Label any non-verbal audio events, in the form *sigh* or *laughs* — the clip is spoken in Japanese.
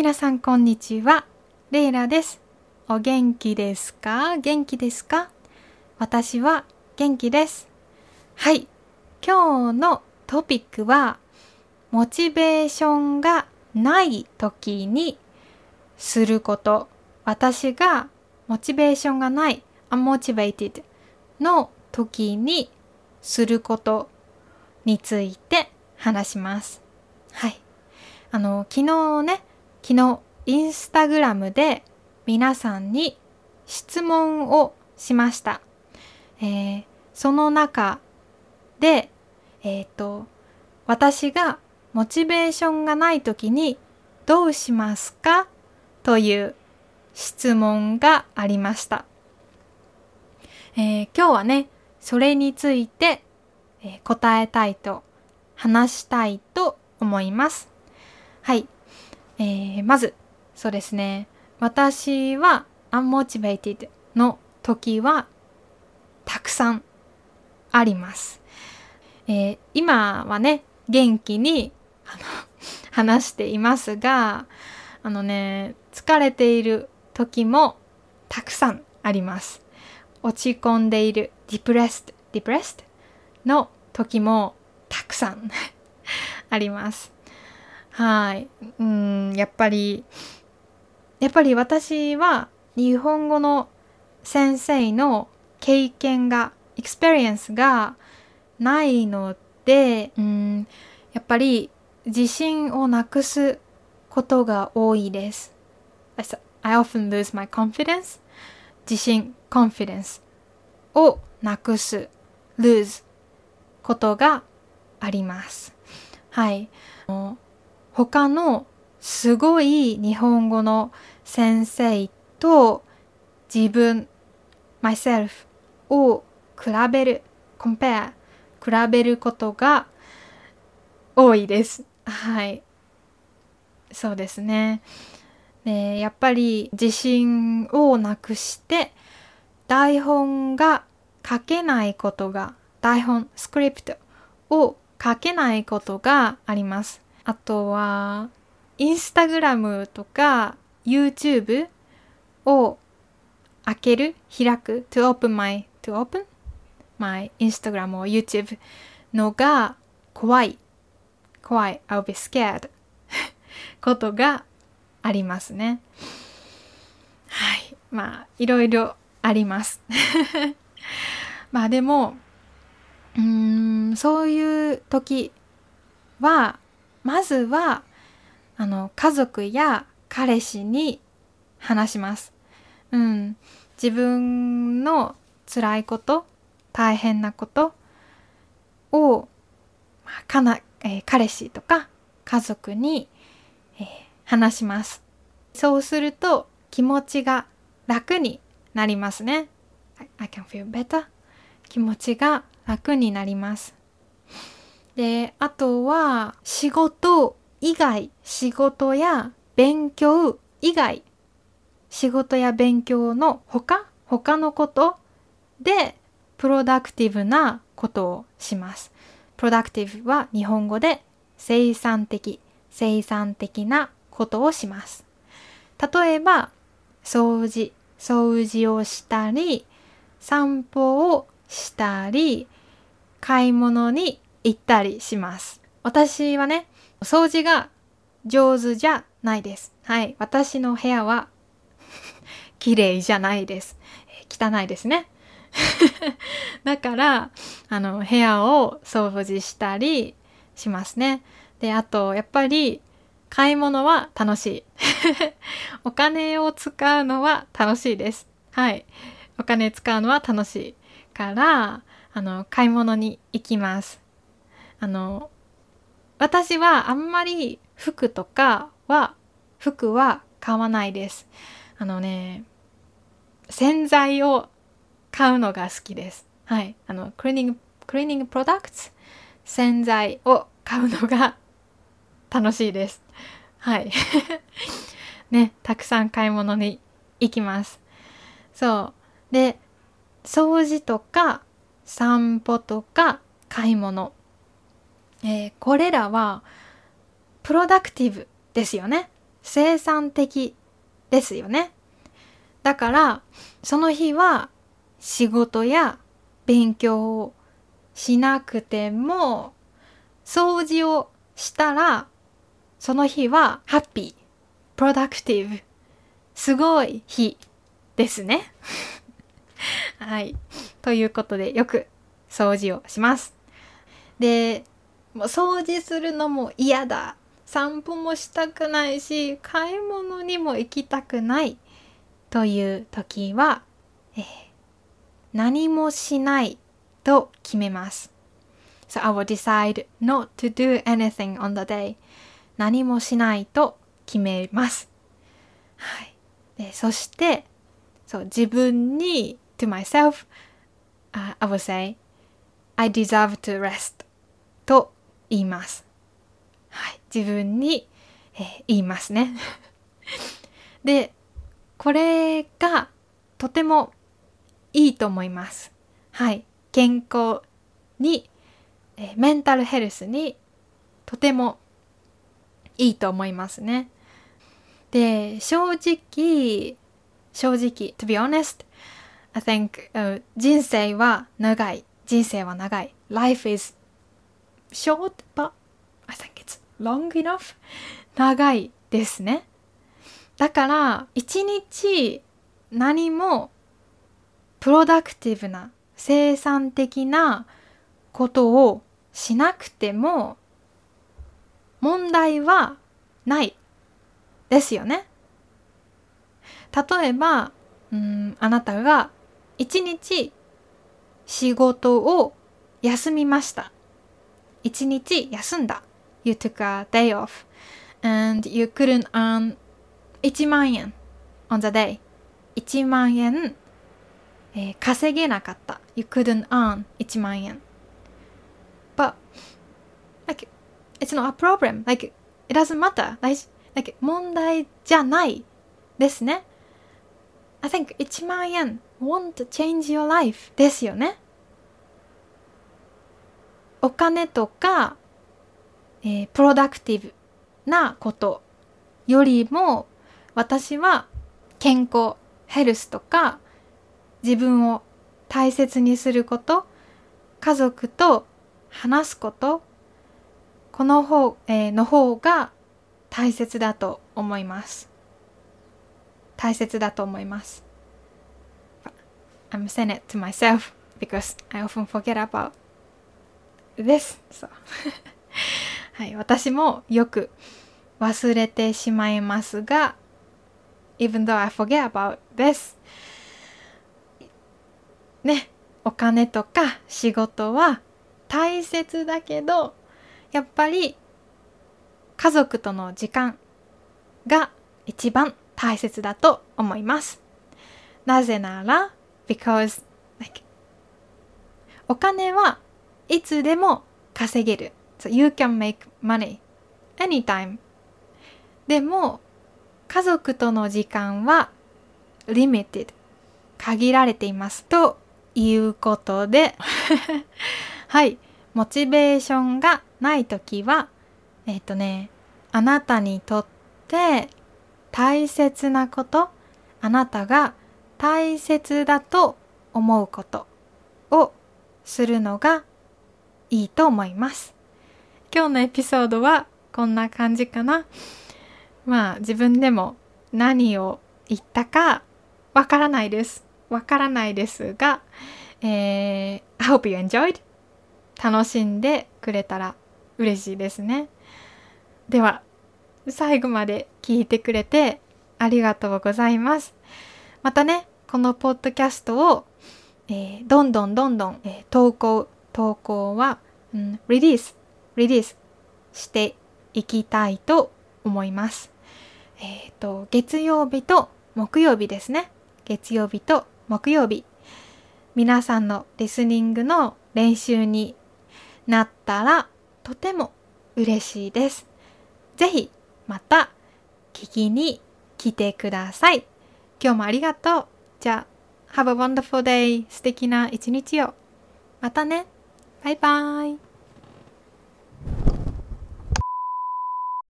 皆さんこんにちは。レイラです。お元気ですか？元気ですか？私は元気です。はい。今日のトピックは、モチベーションがない時にすること。私がモチベーションがない、unmotivated の時にすることについて話します。はい。あの、昨日ね、昨日インスタグラムで皆さんに質問をしました。えー、その中で、えっ、ー、と、私がモチベーションがない時にどうしますかという質問がありました。えー、今日はね、それについて、えー、答えたいと話したいと思います。はい。えー、まず、そうですね。私は unmotivated の時はたくさんあります。えー、今はね、元気にあの *laughs* 話していますが、あのね、疲れている時もたくさんあります。落ち込んでいる depressed, depressed の時もたくさん *laughs* あります。はい。うん、やっぱり、やっぱり私は日本語の先生の経験が、 experience がないので、うん、やっぱり自信をなくすことが多いです。I often lose my confidence. 自信、confidence をなくす、lose ことがあります。はい。他のすごい日本語の先生と自分、myself を比べる、compare 比べることが多いです。はい。そうですね。でやっぱり自信をなくして台本が書けないことが台本スクリプトを書けないことがあります。あとはインスタグラムとか YouTube を開ける開く to open my to open my Instagram or YouTube のが怖い怖い I'll be scared *laughs* ことがありますね。はい。まあ、いろいろあります。*laughs* まあでも、うん、そういう時は、まずは、あの、家族や彼氏に話します。うん。自分の辛いこと、大変なことを、まあ、かな、えー、彼氏とか家族に、えー、話します。そうすると気持ちが楽になりますね。I can feel better. 気持ちが楽になります。で、あとは仕事以外、仕事や勉強以外、仕事や勉強の他、他のことでプロダクティブなことをします。プロダクティブは日本語で生産的、生産的なことをします。例えば、掃除、掃除をしたり、散歩をしたり、買い物に行ったりします。私はね、掃除が上手じゃないです。はい。私の部屋は *laughs* 綺麗じゃないです。汚いですね。*laughs* だから、あの、部屋を掃除したりしますね。で、あと、やっぱり、買い物は楽しい。*laughs* お金を使うのは楽しいです。はい。お金使うのは楽しいから、あの、買い物に行きます。あの、私はあんまり服とかは、服は買わないです。あのね、洗剤を買うのが好きです。はい。あの、クリーニング、クリーニングプロダクツ洗剤を買うのが楽しいです。はい。*laughs* ね、たくさん買い物に行きます。そう。で、掃除とか散歩とか買い物。えー、これらはプロダクティブですよね。生産的ですよね。だから、その日は仕事や勉強をしなくても、掃除をしたら、その日はハッピー、プロダクティブ、すごい日ですね。*laughs* はい。ということで、よく掃除をします。で、もう掃除するのも嫌だ。散歩もしたくないし、買い物にも行きたくないという時は、えー、何もしないと決めます。So I will decide not to do anything on the day. 何もしないと決めます。はい。でそして、そう自分に to myself, uh, I will say, I deserve to rest 言います。はい。自分に、えー、言いますね。*laughs* で、これがとてもいいと思います。はい。健康にえメンタルヘルスにとてもいいと思いますね。で、正直、正直、to be honest, I think、uh, 人生は長い。人生は長い。Life is short, but I think it's long enough? 長いですね。だから、一日何もプロダクティブな生産的なことをしなくても問題はないですよね。例えば、うん、あなたが一日仕事を休みました。一日休んだ。You took a day off and you couldn't earn 1万円 on the day. 1万円、えー、稼げなかった。You couldn't earn 1万円。but like it's not a problem like it doesn't matter like, like 問題じゃないですね I think 1万円 won't change your life ですよねお金とか、えー、プロダクティブなことよりも私は健康ヘルスとか自分を大切にすること家族と話すことこの方、えー、の方が大切だと思います。大切だと思います。I'm saying it to myself because I often forget about this. *laughs* So はい、私もよく忘れてしまいますが、even though I forget about this ね、お金とか仕事は大切だけどやっぱり家族との時間が一番大切だと思います。なぜなら because like お金はいつでも稼げる。So you can make money anytime. でも家族との時間は limited 限られていますということで *laughs* はい。モチベーションがないときは、えっ、ー、とね、あなたにとって大切なこと、あなたが大切だと思うことをするのがいいと思います。今日のエピソードはこんな感じかな。まあ自分でも何を言ったかわからないです。わからないですが、えー、I hope you enjoyed 楽しんでくれたら嬉しいですね。では、最後まで聞いてくれてありがとうございます。またね、このポッドキャストを、えー、どんどんどんどん、えー、投稿、投稿は、うん、リリース、リリースしていきたいと思います。えっ、ー、と、月曜日と木曜日ですね。月曜日と木曜日。皆さんのリスニングの練習になったらとても嬉しいです。ぜひまた聞きに来てください。今日もありがとう。じゃあ、Have a wonderful day. 素敵な一日を。またね。バイバイ。